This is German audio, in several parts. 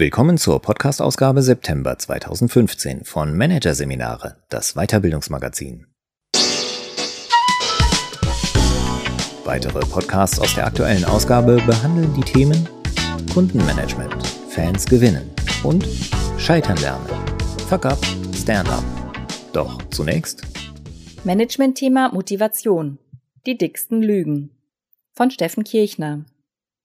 Willkommen zur Podcast-Ausgabe September 2015 von Managerseminare, das Weiterbildungsmagazin. Weitere Podcasts aus der aktuellen Ausgabe behandeln die Themen Kundenmanagement, Fans gewinnen und Scheitern lernen. Fuck up, stand up. Doch zunächst Management-Thema Motivation. Die dicksten Lügen. Von Steffen Kirchner.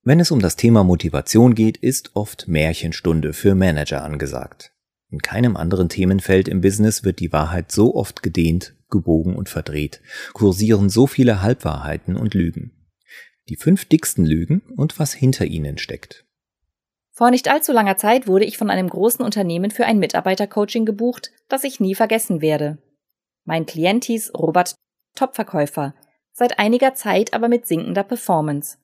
Wenn es um das Thema Motivation geht, ist oft Märchenstunde für Manager angesagt. In keinem anderen Themenfeld im Business wird die Wahrheit so oft gedehnt, gebogen und verdreht, kursieren so viele Halbwahrheiten und Lügen. Die fünf dicksten Lügen und was hinter ihnen steckt. Vor nicht allzu langer Zeit wurde ich von einem großen Unternehmen für ein Mitarbeitercoaching gebucht, das ich nie vergessen werde. Mein Klient hieß Robert Topverkäufer, seit einiger Zeit aber mit sinkender Performance.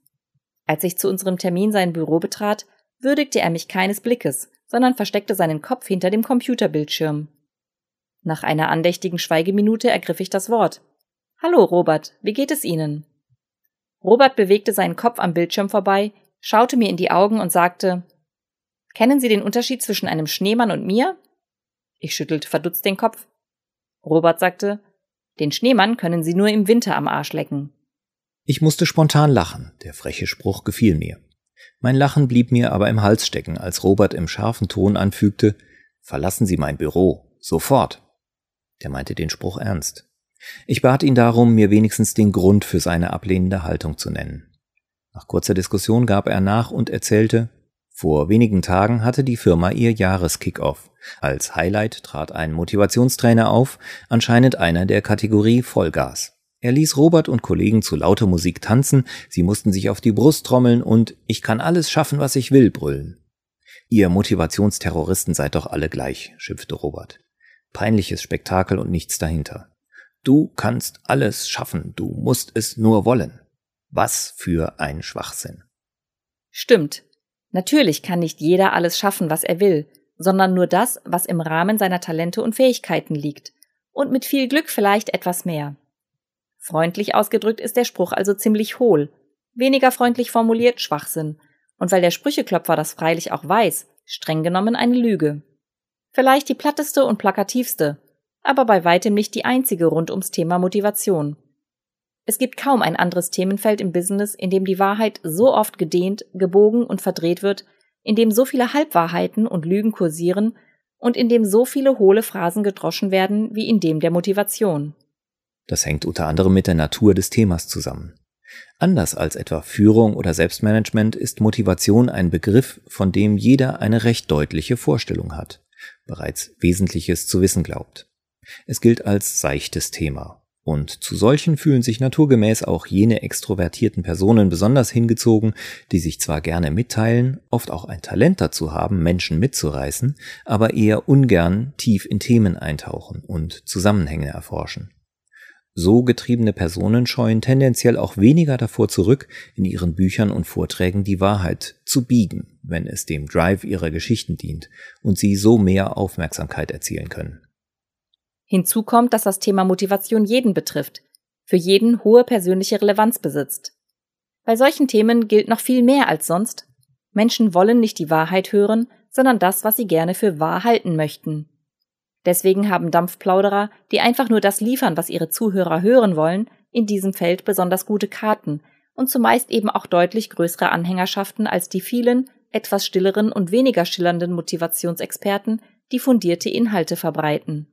Als ich zu unserem Termin sein Büro betrat, würdigte er mich keines Blickes, sondern versteckte seinen Kopf hinter dem Computerbildschirm. Nach einer andächtigen Schweigeminute ergriff ich das Wort. Hallo, Robert, wie geht es Ihnen? Robert bewegte seinen Kopf am Bildschirm vorbei, schaute mir in die Augen und sagte Kennen Sie den Unterschied zwischen einem Schneemann und mir? Ich schüttelte verdutzt den Kopf. Robert sagte Den Schneemann können Sie nur im Winter am Arsch lecken. Ich musste spontan lachen, der freche Spruch gefiel mir. Mein Lachen blieb mir aber im Hals stecken, als Robert im scharfen Ton anfügte Verlassen Sie mein Büro, sofort. Der meinte den Spruch ernst. Ich bat ihn darum, mir wenigstens den Grund für seine ablehnende Haltung zu nennen. Nach kurzer Diskussion gab er nach und erzählte, vor wenigen Tagen hatte die Firma ihr Jahreskickoff. Als Highlight trat ein Motivationstrainer auf, anscheinend einer der Kategorie Vollgas. Er ließ Robert und Kollegen zu lauter Musik tanzen, sie mussten sich auf die Brust trommeln und Ich kann alles schaffen, was ich will brüllen. Ihr Motivationsterroristen seid doch alle gleich, schimpfte Robert. Peinliches Spektakel und nichts dahinter. Du kannst alles schaffen, du musst es nur wollen. Was für ein Schwachsinn. Stimmt. Natürlich kann nicht jeder alles schaffen, was er will, sondern nur das, was im Rahmen seiner Talente und Fähigkeiten liegt. Und mit viel Glück vielleicht etwas mehr. Freundlich ausgedrückt ist der Spruch also ziemlich hohl, weniger freundlich formuliert Schwachsinn, und weil der Sprücheklopfer das freilich auch weiß, streng genommen eine Lüge. Vielleicht die platteste und plakativste, aber bei weitem nicht die einzige rund ums Thema Motivation. Es gibt kaum ein anderes Themenfeld im Business, in dem die Wahrheit so oft gedehnt, gebogen und verdreht wird, in dem so viele Halbwahrheiten und Lügen kursieren und in dem so viele hohle Phrasen gedroschen werden wie in dem der Motivation. Das hängt unter anderem mit der Natur des Themas zusammen. Anders als etwa Führung oder Selbstmanagement ist Motivation ein Begriff, von dem jeder eine recht deutliche Vorstellung hat, bereits Wesentliches zu wissen glaubt. Es gilt als seichtes Thema. Und zu solchen fühlen sich naturgemäß auch jene extrovertierten Personen besonders hingezogen, die sich zwar gerne mitteilen, oft auch ein Talent dazu haben, Menschen mitzureißen, aber eher ungern tief in Themen eintauchen und Zusammenhänge erforschen. So getriebene Personen scheuen tendenziell auch weniger davor zurück, in ihren Büchern und Vorträgen die Wahrheit zu biegen, wenn es dem Drive ihrer Geschichten dient und sie so mehr Aufmerksamkeit erzielen können. Hinzu kommt, dass das Thema Motivation jeden betrifft, für jeden hohe persönliche Relevanz besitzt. Bei solchen Themen gilt noch viel mehr als sonst. Menschen wollen nicht die Wahrheit hören, sondern das, was sie gerne für wahr halten möchten. Deswegen haben Dampfplauderer, die einfach nur das liefern, was ihre Zuhörer hören wollen, in diesem Feld besonders gute Karten und zumeist eben auch deutlich größere Anhängerschaften als die vielen, etwas stilleren und weniger schillernden Motivationsexperten, die fundierte Inhalte verbreiten.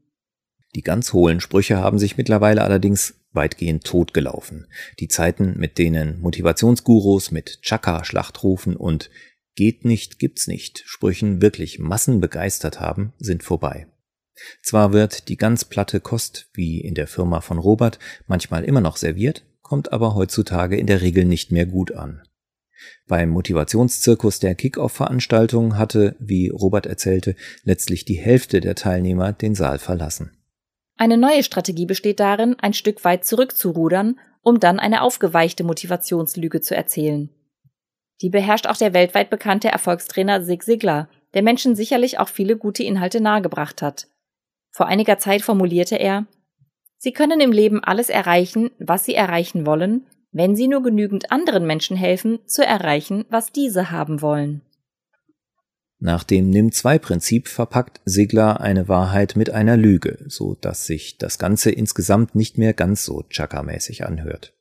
Die ganz hohlen Sprüche haben sich mittlerweile allerdings weitgehend totgelaufen. Die Zeiten, mit denen Motivationsgurus mit Chaka-Schlachtrufen und Geht nicht, gibt's nicht Sprüchen wirklich Massen begeistert haben, sind vorbei. Zwar wird die ganz platte Kost, wie in der Firma von Robert, manchmal immer noch serviert, kommt aber heutzutage in der Regel nicht mehr gut an. Beim Motivationszirkus der Kick-Off-Veranstaltung hatte, wie Robert erzählte, letztlich die Hälfte der Teilnehmer den Saal verlassen. Eine neue Strategie besteht darin, ein Stück weit zurückzurudern, um dann eine aufgeweichte Motivationslüge zu erzählen. Die beherrscht auch der weltweit bekannte Erfolgstrainer Sig Sigler, der Menschen sicherlich auch viele gute Inhalte nahegebracht hat. Vor einiger Zeit formulierte er Sie können im Leben alles erreichen, was Sie erreichen wollen, wenn Sie nur genügend anderen Menschen helfen, zu erreichen, was diese haben wollen. Nach dem Nimm-2-Prinzip verpackt Sigler eine Wahrheit mit einer Lüge, so dass sich das Ganze insgesamt nicht mehr ganz so Chaka-mäßig anhört.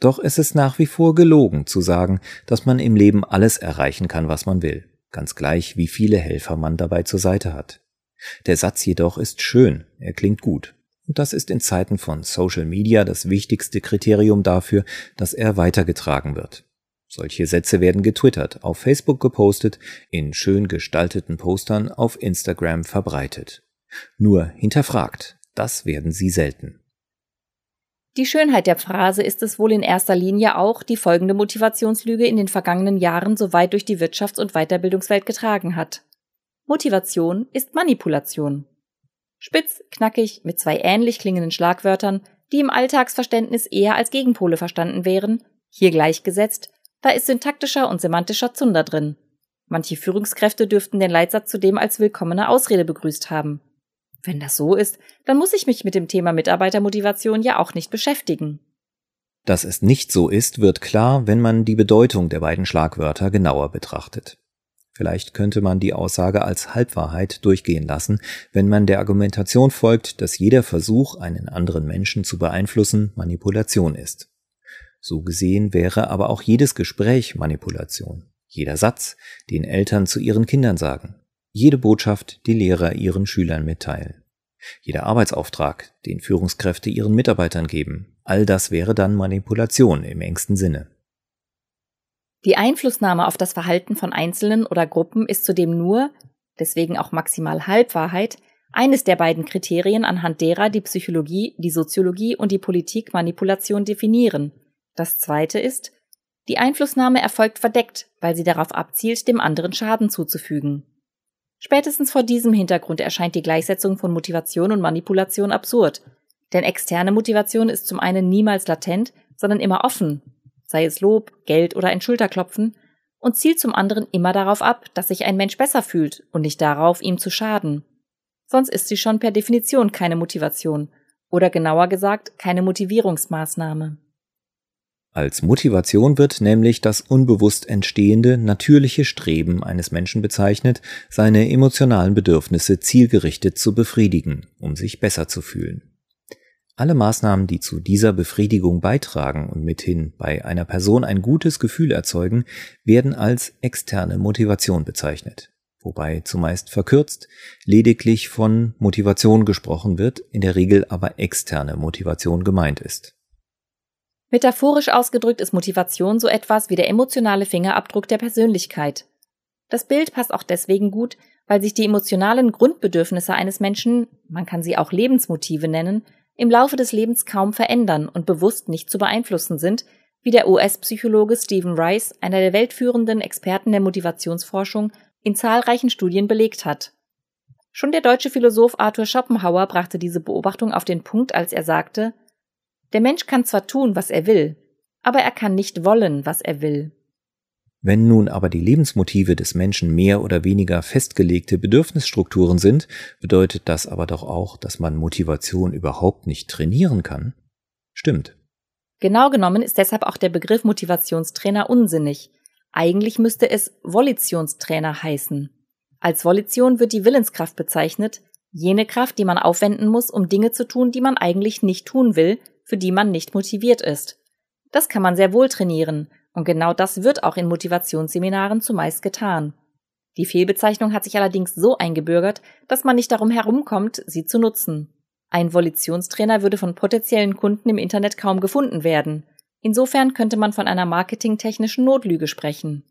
Doch es ist nach wie vor gelogen zu sagen, dass man im Leben alles erreichen kann, was man will, ganz gleich wie viele Helfer man dabei zur Seite hat. Der Satz jedoch ist schön, er klingt gut. Und das ist in Zeiten von Social Media das wichtigste Kriterium dafür, dass er weitergetragen wird. Solche Sätze werden getwittert, auf Facebook gepostet, in schön gestalteten Postern auf Instagram verbreitet. Nur hinterfragt, das werden sie selten. Die Schönheit der Phrase ist es wohl in erster Linie auch, die folgende Motivationslüge in den vergangenen Jahren so weit durch die Wirtschafts- und Weiterbildungswelt getragen hat. Motivation ist Manipulation. Spitz, knackig, mit zwei ähnlich klingenden Schlagwörtern, die im Alltagsverständnis eher als Gegenpole verstanden wären, hier gleichgesetzt, da ist syntaktischer und semantischer Zunder drin. Manche Führungskräfte dürften den Leitsatz zudem als willkommene Ausrede begrüßt haben. Wenn das so ist, dann muss ich mich mit dem Thema Mitarbeitermotivation ja auch nicht beschäftigen. Dass es nicht so ist, wird klar, wenn man die Bedeutung der beiden Schlagwörter genauer betrachtet. Vielleicht könnte man die Aussage als Halbwahrheit durchgehen lassen, wenn man der Argumentation folgt, dass jeder Versuch, einen anderen Menschen zu beeinflussen, Manipulation ist. So gesehen wäre aber auch jedes Gespräch Manipulation, jeder Satz, den Eltern zu ihren Kindern sagen, jede Botschaft, die Lehrer ihren Schülern mitteilen, jeder Arbeitsauftrag, den Führungskräfte ihren Mitarbeitern geben, all das wäre dann Manipulation im engsten Sinne. Die Einflussnahme auf das Verhalten von Einzelnen oder Gruppen ist zudem nur, deswegen auch maximal Halbwahrheit, eines der beiden Kriterien, anhand derer die Psychologie, die Soziologie und die Politik Manipulation definieren. Das zweite ist, die Einflussnahme erfolgt verdeckt, weil sie darauf abzielt, dem anderen Schaden zuzufügen. Spätestens vor diesem Hintergrund erscheint die Gleichsetzung von Motivation und Manipulation absurd, denn externe Motivation ist zum einen niemals latent, sondern immer offen, sei es Lob, Geld oder ein Schulterklopfen, und zielt zum anderen immer darauf ab, dass sich ein Mensch besser fühlt und nicht darauf, ihm zu schaden. Sonst ist sie schon per Definition keine Motivation oder genauer gesagt keine Motivierungsmaßnahme. Als Motivation wird nämlich das unbewusst entstehende natürliche Streben eines Menschen bezeichnet, seine emotionalen Bedürfnisse zielgerichtet zu befriedigen, um sich besser zu fühlen. Alle Maßnahmen, die zu dieser Befriedigung beitragen und mithin bei einer Person ein gutes Gefühl erzeugen, werden als externe Motivation bezeichnet, wobei zumeist verkürzt lediglich von Motivation gesprochen wird, in der Regel aber externe Motivation gemeint ist. Metaphorisch ausgedrückt ist Motivation so etwas wie der emotionale Fingerabdruck der Persönlichkeit. Das Bild passt auch deswegen gut, weil sich die emotionalen Grundbedürfnisse eines Menschen, man kann sie auch Lebensmotive nennen, im Laufe des Lebens kaum verändern und bewusst nicht zu beeinflussen sind, wie der US-Psychologe Stephen Rice, einer der weltführenden Experten der Motivationsforschung, in zahlreichen Studien belegt hat. Schon der deutsche Philosoph Arthur Schopenhauer brachte diese Beobachtung auf den Punkt, als er sagte, der Mensch kann zwar tun, was er will, aber er kann nicht wollen, was er will. Wenn nun aber die Lebensmotive des Menschen mehr oder weniger festgelegte Bedürfnisstrukturen sind, bedeutet das aber doch auch, dass man Motivation überhaupt nicht trainieren kann? Stimmt. Genau genommen ist deshalb auch der Begriff Motivationstrainer unsinnig. Eigentlich müsste es Volitionstrainer heißen. Als Volition wird die Willenskraft bezeichnet, jene Kraft, die man aufwenden muss, um Dinge zu tun, die man eigentlich nicht tun will, für die man nicht motiviert ist. Das kann man sehr wohl trainieren, und genau das wird auch in Motivationsseminaren zumeist getan. Die Fehlbezeichnung hat sich allerdings so eingebürgert, dass man nicht darum herumkommt, sie zu nutzen. Ein Volitionstrainer würde von potenziellen Kunden im Internet kaum gefunden werden. Insofern könnte man von einer marketingtechnischen Notlüge sprechen.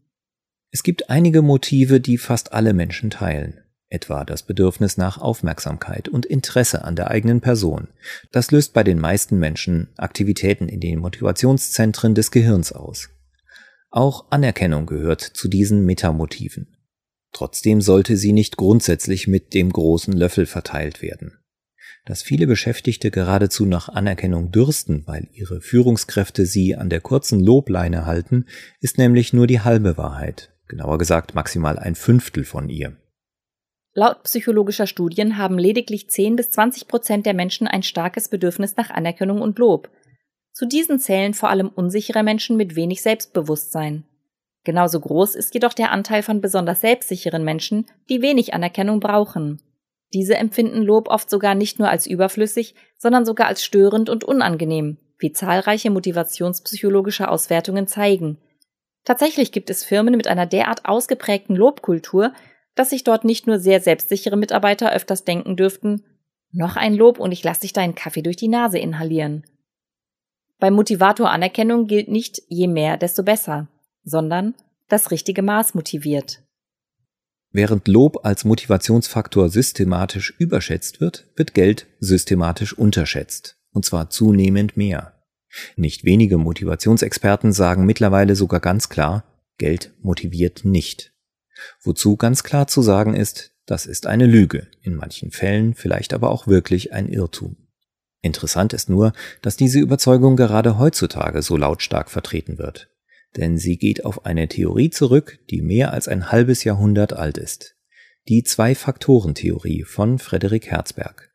Es gibt einige Motive, die fast alle Menschen teilen etwa das Bedürfnis nach Aufmerksamkeit und Interesse an der eigenen Person. Das löst bei den meisten Menschen Aktivitäten in den Motivationszentren des Gehirns aus. Auch Anerkennung gehört zu diesen Metamotiven. Trotzdem sollte sie nicht grundsätzlich mit dem großen Löffel verteilt werden. Dass viele Beschäftigte geradezu nach Anerkennung dürsten, weil ihre Führungskräfte sie an der kurzen Lobleine halten, ist nämlich nur die halbe Wahrheit, genauer gesagt maximal ein Fünftel von ihr. Laut psychologischer Studien haben lediglich 10 bis 20 Prozent der Menschen ein starkes Bedürfnis nach Anerkennung und Lob. Zu diesen zählen vor allem unsichere Menschen mit wenig Selbstbewusstsein. Genauso groß ist jedoch der Anteil von besonders selbstsicheren Menschen, die wenig Anerkennung brauchen. Diese empfinden Lob oft sogar nicht nur als überflüssig, sondern sogar als störend und unangenehm, wie zahlreiche motivationspsychologische Auswertungen zeigen. Tatsächlich gibt es Firmen mit einer derart ausgeprägten Lobkultur, dass sich dort nicht nur sehr selbstsichere Mitarbeiter öfters denken dürften, noch ein Lob und ich lasse dich deinen Kaffee durch die Nase inhalieren. Beim Motivator Anerkennung gilt nicht je mehr, desto besser sondern das richtige Maß motiviert. Während Lob als Motivationsfaktor systematisch überschätzt wird, wird Geld systematisch unterschätzt, und zwar zunehmend mehr. Nicht wenige Motivationsexperten sagen mittlerweile sogar ganz klar, Geld motiviert nicht. Wozu ganz klar zu sagen ist, das ist eine Lüge, in manchen Fällen vielleicht aber auch wirklich ein Irrtum. Interessant ist nur, dass diese Überzeugung gerade heutzutage so lautstark vertreten wird denn sie geht auf eine Theorie zurück, die mehr als ein halbes Jahrhundert alt ist. Die Zwei-Faktoren-Theorie von Frederik Herzberg.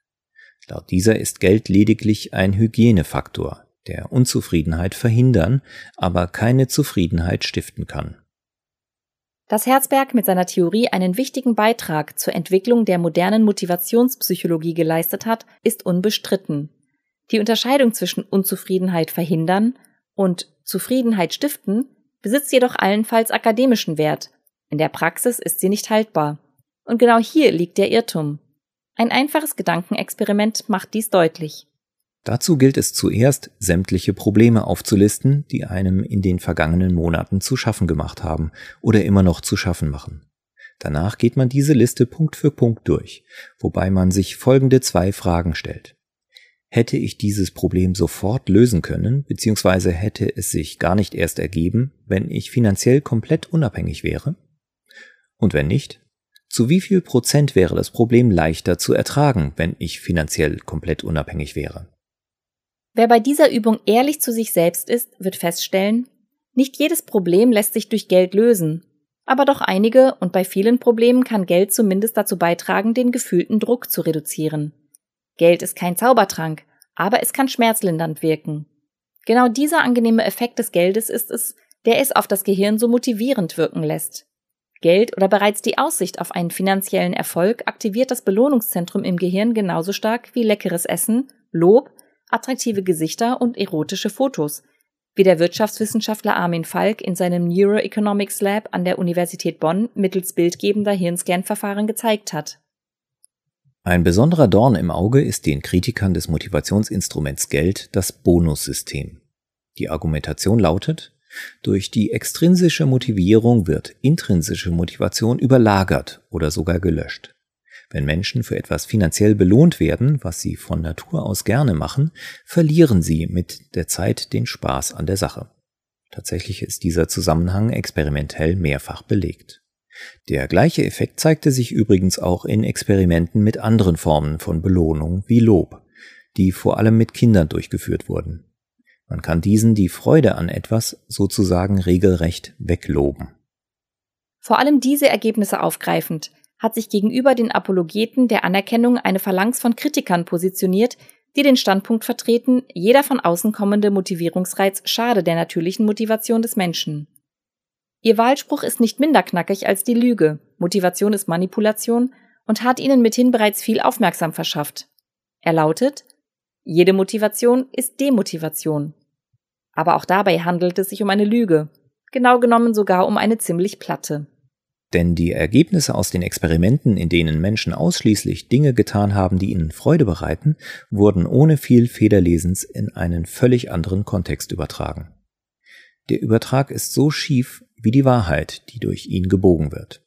Laut dieser ist Geld lediglich ein Hygienefaktor, der Unzufriedenheit verhindern, aber keine Zufriedenheit stiften kann. Dass Herzberg mit seiner Theorie einen wichtigen Beitrag zur Entwicklung der modernen Motivationspsychologie geleistet hat, ist unbestritten. Die Unterscheidung zwischen Unzufriedenheit verhindern und Zufriedenheit stiften besitzt jedoch allenfalls akademischen Wert. In der Praxis ist sie nicht haltbar. Und genau hier liegt der Irrtum. Ein einfaches Gedankenexperiment macht dies deutlich. Dazu gilt es zuerst, sämtliche Probleme aufzulisten, die einem in den vergangenen Monaten zu schaffen gemacht haben oder immer noch zu schaffen machen. Danach geht man diese Liste Punkt für Punkt durch, wobei man sich folgende zwei Fragen stellt hätte ich dieses Problem sofort lösen können, beziehungsweise hätte es sich gar nicht erst ergeben, wenn ich finanziell komplett unabhängig wäre? Und wenn nicht, zu wie viel Prozent wäre das Problem leichter zu ertragen, wenn ich finanziell komplett unabhängig wäre? Wer bei dieser Übung ehrlich zu sich selbst ist, wird feststellen, nicht jedes Problem lässt sich durch Geld lösen, aber doch einige und bei vielen Problemen kann Geld zumindest dazu beitragen, den gefühlten Druck zu reduzieren. Geld ist kein Zaubertrank, aber es kann schmerzlindernd wirken. Genau dieser angenehme Effekt des Geldes ist es, der es auf das Gehirn so motivierend wirken lässt. Geld oder bereits die Aussicht auf einen finanziellen Erfolg aktiviert das Belohnungszentrum im Gehirn genauso stark wie leckeres Essen, Lob, attraktive Gesichter und erotische Fotos, wie der Wirtschaftswissenschaftler Armin Falk in seinem Neuroeconomics Lab an der Universität Bonn mittels bildgebender Hirnscan-Verfahren gezeigt hat. Ein besonderer Dorn im Auge ist den Kritikern des Motivationsinstruments Geld das Bonussystem. Die Argumentation lautet, durch die extrinsische Motivierung wird intrinsische Motivation überlagert oder sogar gelöscht. Wenn Menschen für etwas finanziell belohnt werden, was sie von Natur aus gerne machen, verlieren sie mit der Zeit den Spaß an der Sache. Tatsächlich ist dieser Zusammenhang experimentell mehrfach belegt. Der gleiche Effekt zeigte sich übrigens auch in Experimenten mit anderen Formen von Belohnung wie Lob, die vor allem mit Kindern durchgeführt wurden. Man kann diesen die Freude an etwas sozusagen regelrecht wegloben. Vor allem diese Ergebnisse aufgreifend, hat sich gegenüber den Apologeten der Anerkennung eine Phalanx von Kritikern positioniert, die den Standpunkt vertreten, jeder von außen kommende Motivierungsreiz schade der natürlichen Motivation des Menschen. Ihr Wahlspruch ist nicht minder knackig als die Lüge, Motivation ist Manipulation und hat ihnen mithin bereits viel Aufmerksam verschafft. Er lautet, jede Motivation ist Demotivation. Aber auch dabei handelt es sich um eine Lüge, genau genommen sogar um eine ziemlich platte. Denn die Ergebnisse aus den Experimenten, in denen Menschen ausschließlich Dinge getan haben, die ihnen Freude bereiten, wurden ohne viel Federlesens in einen völlig anderen Kontext übertragen. Der Übertrag ist so schief, wie die Wahrheit, die durch ihn gebogen wird.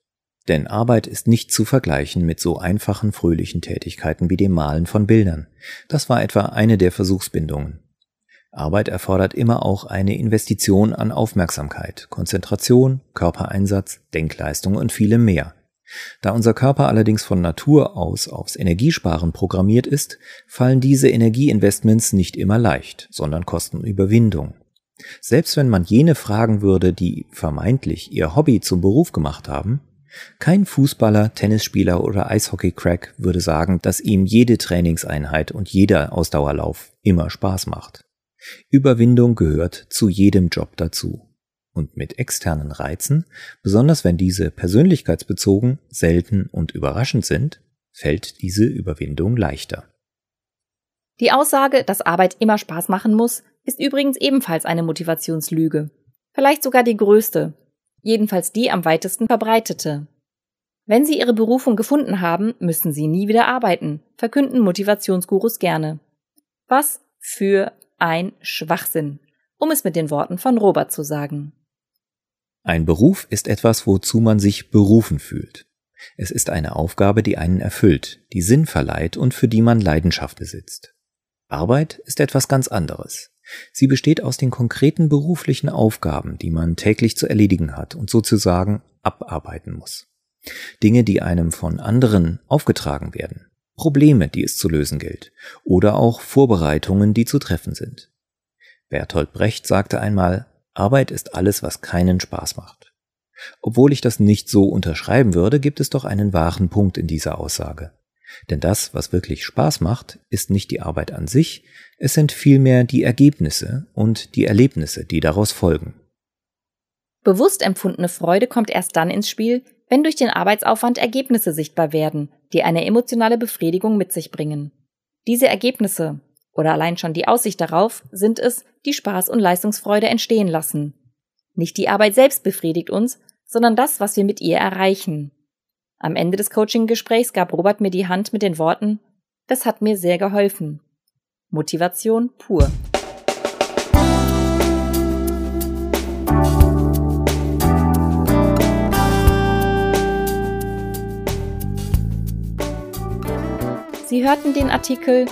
Denn Arbeit ist nicht zu vergleichen mit so einfachen, fröhlichen Tätigkeiten wie dem Malen von Bildern. Das war etwa eine der Versuchsbindungen. Arbeit erfordert immer auch eine Investition an Aufmerksamkeit, Konzentration, Körpereinsatz, Denkleistung und vielem mehr. Da unser Körper allerdings von Natur aus aufs Energiesparen programmiert ist, fallen diese Energieinvestments nicht immer leicht, sondern kosten Überwindung. Selbst wenn man jene fragen würde, die vermeintlich ihr Hobby zum Beruf gemacht haben, kein Fußballer, Tennisspieler oder Eishockey-Crack würde sagen, dass ihm jede Trainingseinheit und jeder Ausdauerlauf immer Spaß macht. Überwindung gehört zu jedem Job dazu. Und mit externen Reizen, besonders wenn diese persönlichkeitsbezogen, selten und überraschend sind, fällt diese Überwindung leichter. Die Aussage, dass Arbeit immer Spaß machen muss, ist übrigens ebenfalls eine Motivationslüge. Vielleicht sogar die größte, jedenfalls die am weitesten verbreitete. Wenn Sie Ihre Berufung gefunden haben, müssen Sie nie wieder arbeiten, verkünden Motivationsgurus gerne. Was für ein Schwachsinn, um es mit den Worten von Robert zu sagen. Ein Beruf ist etwas, wozu man sich berufen fühlt. Es ist eine Aufgabe, die einen erfüllt, die Sinn verleiht und für die man Leidenschaft besitzt. Arbeit ist etwas ganz anderes. Sie besteht aus den konkreten beruflichen Aufgaben, die man täglich zu erledigen hat und sozusagen abarbeiten muss. Dinge, die einem von anderen aufgetragen werden, Probleme, die es zu lösen gilt, oder auch Vorbereitungen, die zu treffen sind. Bertolt Brecht sagte einmal, Arbeit ist alles, was keinen Spaß macht. Obwohl ich das nicht so unterschreiben würde, gibt es doch einen wahren Punkt in dieser Aussage. Denn das, was wirklich Spaß macht, ist nicht die Arbeit an sich, es sind vielmehr die Ergebnisse und die Erlebnisse, die daraus folgen. Bewusst empfundene Freude kommt erst dann ins Spiel, wenn durch den Arbeitsaufwand Ergebnisse sichtbar werden, die eine emotionale Befriedigung mit sich bringen. Diese Ergebnisse oder allein schon die Aussicht darauf sind es, die Spaß und Leistungsfreude entstehen lassen. Nicht die Arbeit selbst befriedigt uns, sondern das, was wir mit ihr erreichen. Am Ende des Coaching-Gesprächs gab Robert mir die Hand mit den Worten, das hat mir sehr geholfen. Motivation pur. Sie hörten den Artikel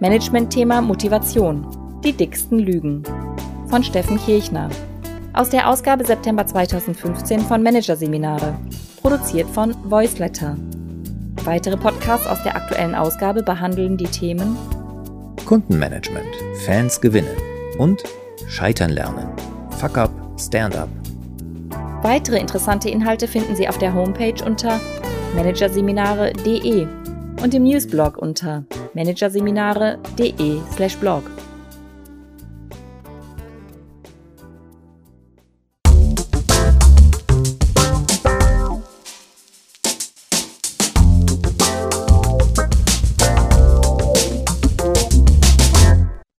Management-Thema Motivation. Die dicksten Lügen von Steffen Kirchner aus der Ausgabe September 2015 von Managerseminare, produziert von Voiceletter. Weitere Podcasts aus der aktuellen Ausgabe behandeln die Themen Kundenmanagement, Fans gewinnen und Scheitern lernen. Fuck up, stand up. Weitere interessante Inhalte finden Sie auf der Homepage unter managerseminare.de und im Newsblog unter managerseminare.de/blog.